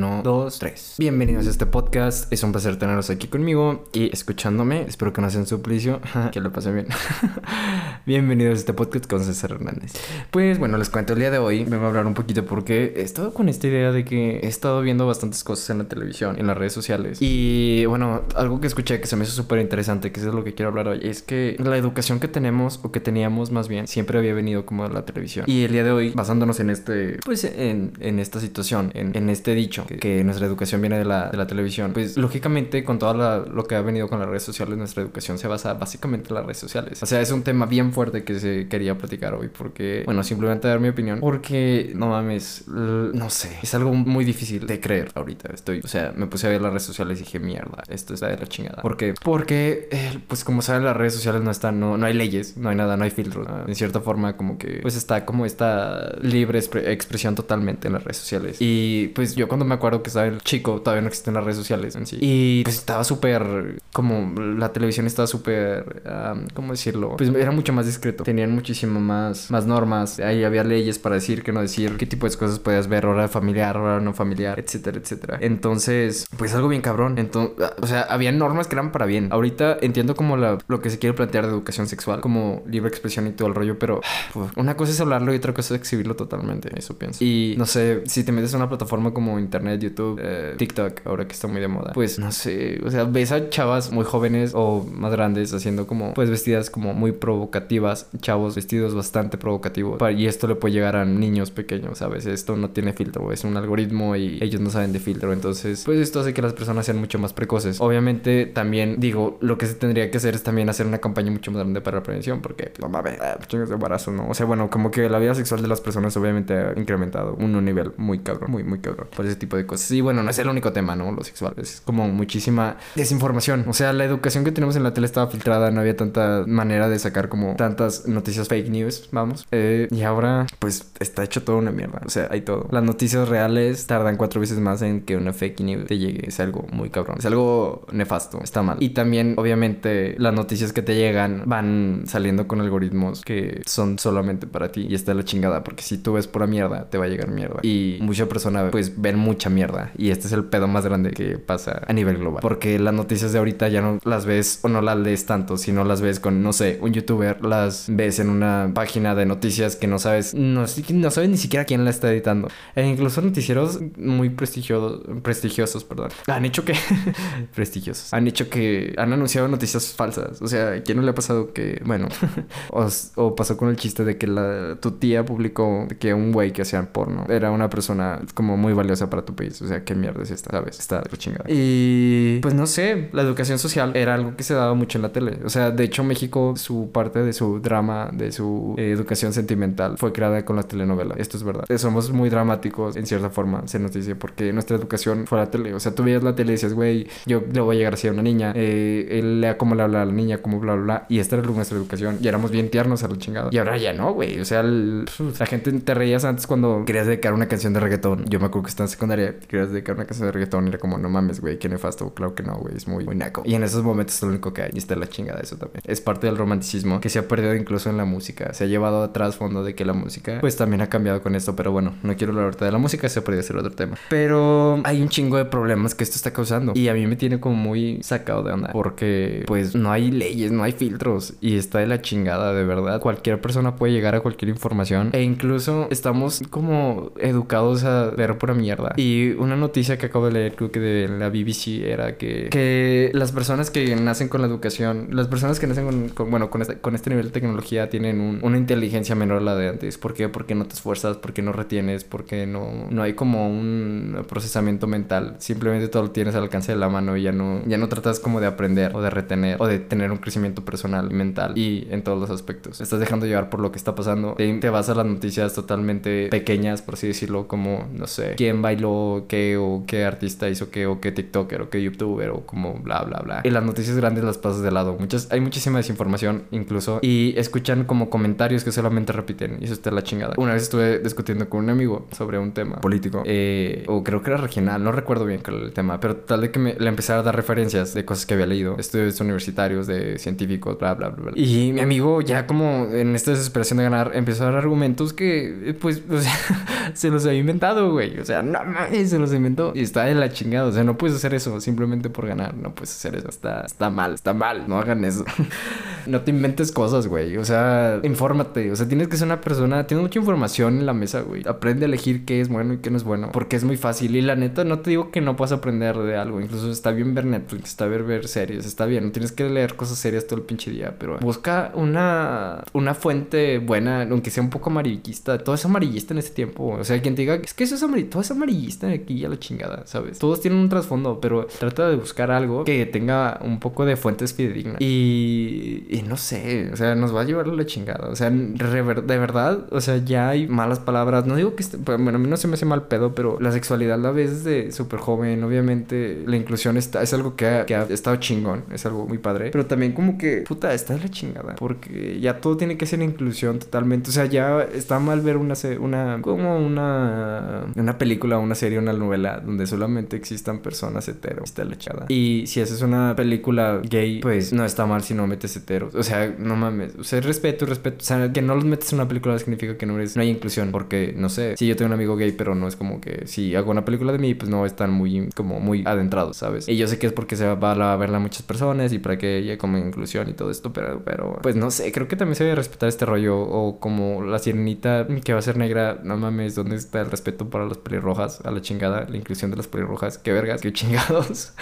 Uno, dos, tres. Bienvenidos a este podcast. Es un placer tenerlos aquí conmigo y escuchándome. Espero que no sea un suplicio. que lo pasen bien. Bienvenidos a este podcast con César Hernández. Pues bueno, les cuento el día de hoy. Me voy a hablar un poquito porque he estado con esta idea de que he estado viendo bastantes cosas en la televisión, en las redes sociales. Y bueno, algo que escuché que se me hizo súper interesante, que es lo que quiero hablar hoy, es que la educación que tenemos o que teníamos más bien siempre había venido como de la televisión. Y el día de hoy, basándonos en este, pues en, en esta situación, en, en este dicho, que, nuestra educación viene de la, de la televisión, pues lógicamente con todo lo que ha venido con las redes sociales, nuestra educación se basa básicamente en las redes sociales. O sea, es un tema bien fuerte que se quería platicar hoy porque, bueno, simplemente dar mi opinión, porque no mames, no sé, es algo muy difícil de creer ahorita. Estoy, o sea, me puse a ver las redes sociales y dije, mierda, esto está de la chingada. ¿Por qué? Porque, eh, pues como saben, las redes sociales no están, no, no hay leyes, no hay nada, no hay filtros. En cierta forma, como que, pues está como esta libre expresión totalmente en las redes sociales. Y pues yo cuando me acuerdo que estaba el chico, todavía no existen las redes sociales en sí. Y pues estaba súper, como la televisión estaba súper, um, ¿cómo decirlo? Pues era mucho más discreto. Tenían muchísimo más, más normas. Ahí había leyes para decir, qué no decir, qué tipo de cosas podías ver, hora familiar, hora no familiar, etcétera, etcétera. Entonces, pues algo bien cabrón. Entonces, o sea, había normas que eran para bien. Ahorita entiendo como la, lo que se quiere plantear de educación sexual, como libre expresión y todo el rollo, pero pues, una cosa es hablarlo y otra cosa es exhibirlo totalmente. Eso pienso. Y no sé, si te metes a una plataforma como internet, YouTube, eh, TikTok, ahora que está muy de moda, pues no sé, o sea, ves a chavas muy jóvenes o más grandes haciendo como, pues vestidas como muy provocativas, chavos vestidos bastante provocativos. Y esto le puede llegar a niños pequeños, ¿sabes? Esto no tiene filtro, es un algoritmo y ellos no saben de filtro. Entonces, pues esto hace que las personas sean mucho más precoces. Obviamente, también digo, lo que se tendría que hacer es también hacer una campaña mucho más grande para la prevención, porque, pues, no mames, ah, chingas de embarazo, ¿no? O sea, bueno, como que la vida sexual de las personas obviamente ha incrementado un nivel muy cabrón, muy, muy cabrón, por ese tipo de cosas. Y bueno, no es el único tema, ¿no? Lo sexual, es como muchísima desinformación. O sea, la educación que tenemos en la tele estaba filtrada, no había tanta manera de sacar como tantas noticias fake news, vamos. Eh, y ahora, pues, está hecho todo una mierda. O sea, hay todo. Las noticias reales tardan cuatro veces más en que una fake news te llegue. Es algo muy cabrón. Es algo nefasto. Está mal. Y también, obviamente, las noticias que te llegan van saliendo con algoritmos que son solamente para ti. Y está la chingada. Porque si tú ves pura mierda, te va a llegar mierda. Y mucha persona, pues, ven mucha mierda. Y este es el pedo más grande que pasa a nivel global. Porque las noticias de ahorita ya no las ves o no las lees tanto, sino las ves con, no sé, un youtuber, las ves en una página de noticias que no sabes, no, no sabes ni siquiera quién la está editando. E incluso noticieros muy prestigiosos, prestigiosos, perdón, han hecho que, prestigiosos, han hecho que, han anunciado noticias falsas. O sea, ¿quién no le ha pasado que, bueno, o, o, pasó con el chiste de que la, tu tía publicó que un güey que hacía porno era una persona como muy valiosa para tu país? O sea, ¿qué mierda es esta? ¿Sabes? Está chingada. Y pues no sé, la educación social era algo que se daba mucho en la tele. O sea, de hecho México, su parte de su drama, de su eh, educación sentimental, fue creada con la telenovela. Esto es verdad. Somos muy dramáticos en cierta forma, se nos dice, porque nuestra educación fue la tele. O sea, tú veías la tele y decías, güey, yo le voy a llegar así a una niña, eh, él lea cómo le habla a la niña, cómo bla, bla, bla. Y esta era nuestra educación. Y éramos bien tiernos a la chingada. Y ahora ya no, güey. O sea, la gente te reías antes cuando querías dedicar una canción de reggaetón. Yo me acuerdo que estaba en secundaria, querías dedicar una canción de reggaetón y era como, no mames, güey, qué nefasto. Claro que no, güey, es muy, muy naco. Y en esos momentos es lo único que hay. Y está la chingada eso también. Es parte del romanticismo que se ha perdido incluso en la música. Se ha llevado atrás fondo de que la música, pues también ha cambiado con esto. Pero bueno, no quiero hablar de la música, se podría ser otro tema. Pero hay un chingo de problemas que esto está causando. Y a mí me tiene como muy sacado de onda. Porque, pues, no hay leyes, no hay filtros. Y está de la chingada, de verdad. Cualquier persona puede llegar a cualquier información. E incluso estamos como educados a ver pura mierda. Y una noticia que acabo de leer, creo que de la BBC, era que, que las personas que nacen con la educación, las personas que nacen con, bueno, con este, con este nivel de tecnología tienen un, una inteligencia menor a la de antes. ¿Por qué? Porque no te esfuerzas, porque no retienes, porque no, no hay como un procesamiento mental. Simplemente todo lo tienes al alcance de la mano y ya no, ya no tratas como de aprender o de retener o de tener un crecimiento personal, mental y en todos los aspectos. Estás dejando llevar por lo que está pasando. Te vas a las noticias totalmente pequeñas, por así decirlo, como, no sé, quién bailó qué o qué artista hizo qué o qué TikToker o qué YouTuber o como bla, bla, bla. Y las noticias grandes las pasas de lado. Muchas, hay muchísima desinformación incluso y escuchan como comentarios que solamente repiten y eso está la chingada. Una vez estuve discutiendo con un amigo sobre un tema político eh, o creo que era regional, no recuerdo bien el tema, pero tal de que me, le empezara a dar referencias de cosas que había leído, estudios universitarios, de científicos, bla, bla, bla, bla. Y mi amigo ya como en esta desesperación de ganar empezó a dar argumentos que pues, o sea, se los había inventado, güey. O sea, no, se los inventó. Y está de la chingada. O sea, no puedes hacer eso simplemente por ganar. No puedes hacer eso. Está, está mal, está mal. No hagan eso. no te inventes cosas, güey. O sea, infórmate. O sea, tienes que ser una persona. Tienes mucha información en la mesa, güey. Aprende a elegir qué es bueno y qué no es bueno. Porque es muy fácil. Y la neta, no te digo que no puedas aprender de algo. Incluso está bien ver Netflix, está bien ver series, está bien. No tienes que leer cosas serias todo el pinche día. Pero busca una, una fuente buena, aunque sea un poco amarillista. Todo es amarillista en este tiempo. O sea, quien te diga, es que eso es amarillista. Todo es amarillista aquí a la chingada, ¿sabes? Todos tienen un trasfondo, pero trata de buscar algo que tenga un poco de fuentes fidedignas. Y, y no sé, o sea, nos va a llevar a la chingada. O sea, de verdad, o sea, ya hay malas palabras. No digo que, esté, bueno, a mí no se me hace mal pedo, pero la sexualidad la ves desde súper joven. Obviamente, la inclusión está, es algo que ha, que ha estado chingón, es algo muy padre. Pero también como que, puta, está de la chingada. Porque ya todo tiene que ser inclusión totalmente. O sea, ya está mal ver una, una como una, una película, una serie, una novela donde solamente existan personas heteros. Está la chada. Y si haces una película gay, pues no está mal si no metes heteros. O sea, no mames. O sea, respeto, respeto. O sea, que no los metes en una película significa que no eres, no hay inclusión. Porque, no sé, si yo tengo un amigo gay, pero no es como que si hago una película de mí, pues no están muy, como muy adentrados, ¿sabes? Y yo sé que es porque se va a verla a muchas personas y para que haya como inclusión y todo esto, pero, pero, pues no sé, creo que también se debe respetar este rollo. O como la sirenita que va a ser negra, no mames, ¿dónde está el respeto para las pelirrojas? A la chingada, la inclusión de las pelirrojas, qué vergas, qué chingados.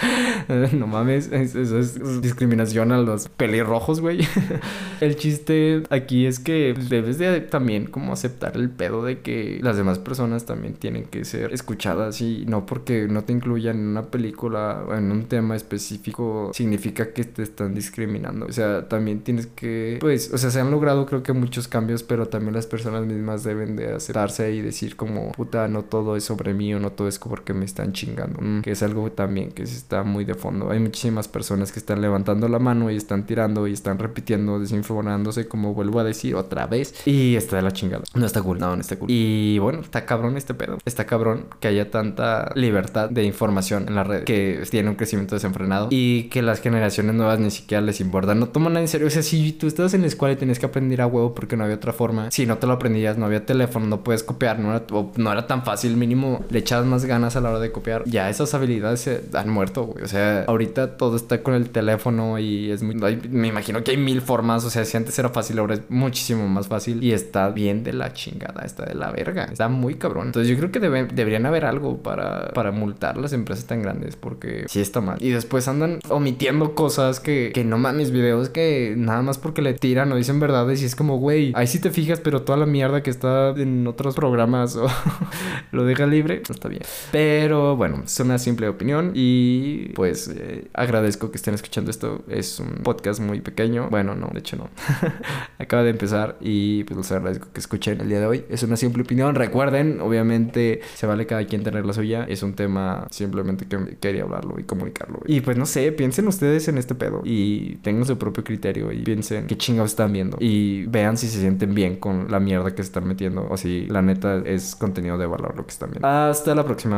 no mames, eso es discriminación a los pelirrojos, güey. el chiste aquí es que debes de también como aceptar el pedo de que las demás personas también tienen que ser escuchadas y no porque no te incluyan en una película o en un tema específico significa que te están discriminando. O sea, también tienes que, pues, o sea, se han logrado creo que muchos cambios, pero también las personas mismas deben de aceptarse y decir como, puta, no todo es sobre mí o no todo es porque me están chingando. Mm, que es algo también que está muy de fondo. Hay muchísimas personas que están levantando la mano y están tirando y están repitiendo, desinformándose, como vuelvo a decir otra vez. Y está de la chingada. No está cool, no, no está cool. Y bueno, está cabrón este pedo. Está cabrón que haya tanta libertad de información en la red que tiene un crecimiento desenfrenado y que las generaciones nuevas ni siquiera les importa. No toman nada en serio. O sea, si tú estás en la escuela y tienes que aprender a huevo porque no había otra forma, si no te lo aprendías, no había teléfono, no puedes copiar, no era, no era tan fácil, mínimo le echabas más ganas a la hora de copiar. Ya esas habilidades se han muerto, güey. O sea, ahorita todo está con el teléfono y es muy. me imagino que hay mil formas. O sea, si antes era fácil, ahora es muchísimo más fácil y está bien de la chingada, está de la verga. Está muy cabrón. Entonces, yo creo que deberían haber algo para, para multar las empresas tan grandes porque sí está mal. Y después andan omitiendo cosas que, que no mames, videos que nada más porque le tiran o dicen verdades y es como, güey, ahí sí te fijas, pero toda la mierda que está en otros programas o lo deja libre, está bien. Pero bueno, es una simple opinión y pues eh, agradezco que estén escuchando esto. Es un podcast muy pequeño. Bueno, no, de hecho no. Acaba de empezar y pues les agradezco que escuchen el día de hoy. Es una simple opinión. Recuerden, obviamente se vale cada quien tener la suya. Es un tema simplemente que quería hablarlo y comunicarlo. Y pues no sé, piensen ustedes en este pedo y tengan su propio criterio y piensen qué chingados están viendo y vean si se sienten bien con la mierda que se están metiendo o si la neta es contenido de valor lo que están viendo. Hasta la próxima.